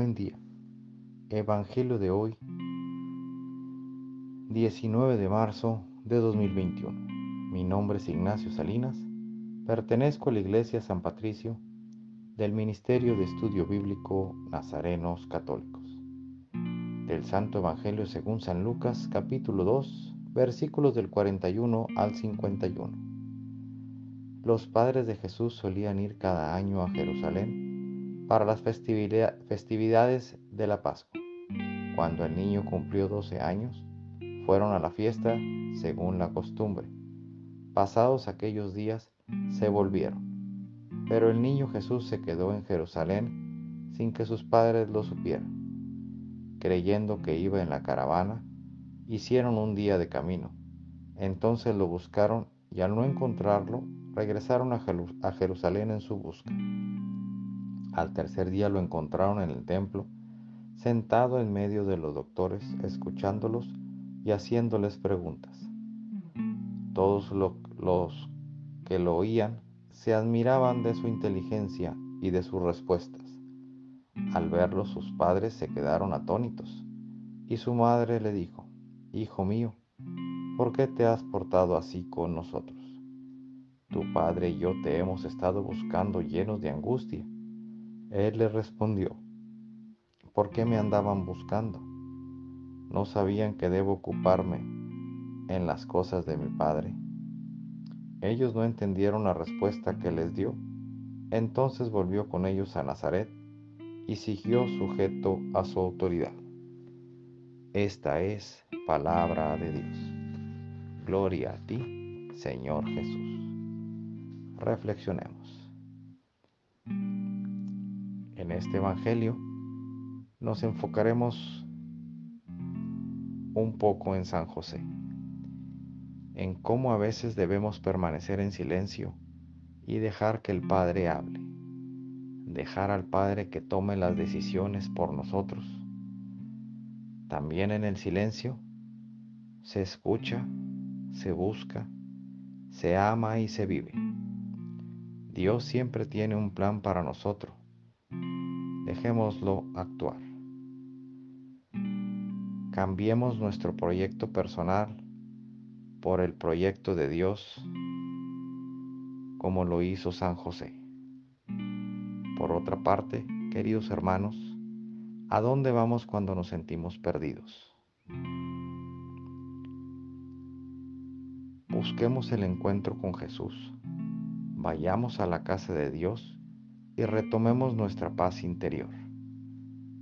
Buen día. Evangelio de hoy, 19 de marzo de 2021. Mi nombre es Ignacio Salinas. Pertenezco a la Iglesia San Patricio del Ministerio de Estudio Bíblico Nazarenos Católicos. Del Santo Evangelio según San Lucas, capítulo 2, versículos del 41 al 51. Los padres de Jesús solían ir cada año a Jerusalén para las festividades de la Pascua. Cuando el niño cumplió 12 años, fueron a la fiesta según la costumbre. Pasados aquellos días, se volvieron. Pero el niño Jesús se quedó en Jerusalén sin que sus padres lo supieran. Creyendo que iba en la caravana, hicieron un día de camino. Entonces lo buscaron y al no encontrarlo, regresaron a Jerusalén en su busca. Al tercer día lo encontraron en el templo, sentado en medio de los doctores, escuchándolos y haciéndoles preguntas. Todos los que lo oían se admiraban de su inteligencia y de sus respuestas. Al verlo sus padres se quedaron atónitos y su madre le dijo, Hijo mío, ¿por qué te has portado así con nosotros? Tu padre y yo te hemos estado buscando llenos de angustia. Él le respondió, ¿por qué me andaban buscando? ¿No sabían que debo ocuparme en las cosas de mi Padre? Ellos no entendieron la respuesta que les dio. Entonces volvió con ellos a Nazaret y siguió sujeto a su autoridad. Esta es palabra de Dios. Gloria a ti, Señor Jesús. Reflexionemos en este Evangelio nos enfocaremos un poco en San José, en cómo a veces debemos permanecer en silencio y dejar que el Padre hable, dejar al Padre que tome las decisiones por nosotros. También en el silencio se escucha, se busca, se ama y se vive. Dios siempre tiene un plan para nosotros Dejémoslo actuar. Cambiemos nuestro proyecto personal por el proyecto de Dios como lo hizo San José. Por otra parte, queridos hermanos, ¿a dónde vamos cuando nos sentimos perdidos? Busquemos el encuentro con Jesús. Vayamos a la casa de Dios y retomemos nuestra paz interior.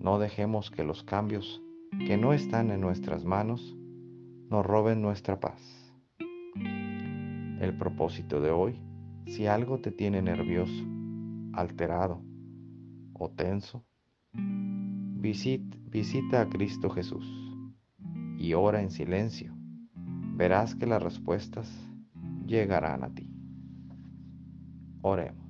No dejemos que los cambios que no están en nuestras manos nos roben nuestra paz. El propósito de hoy, si algo te tiene nervioso, alterado o tenso, visita a Cristo Jesús y ora en silencio. Verás que las respuestas llegarán a ti. Oremos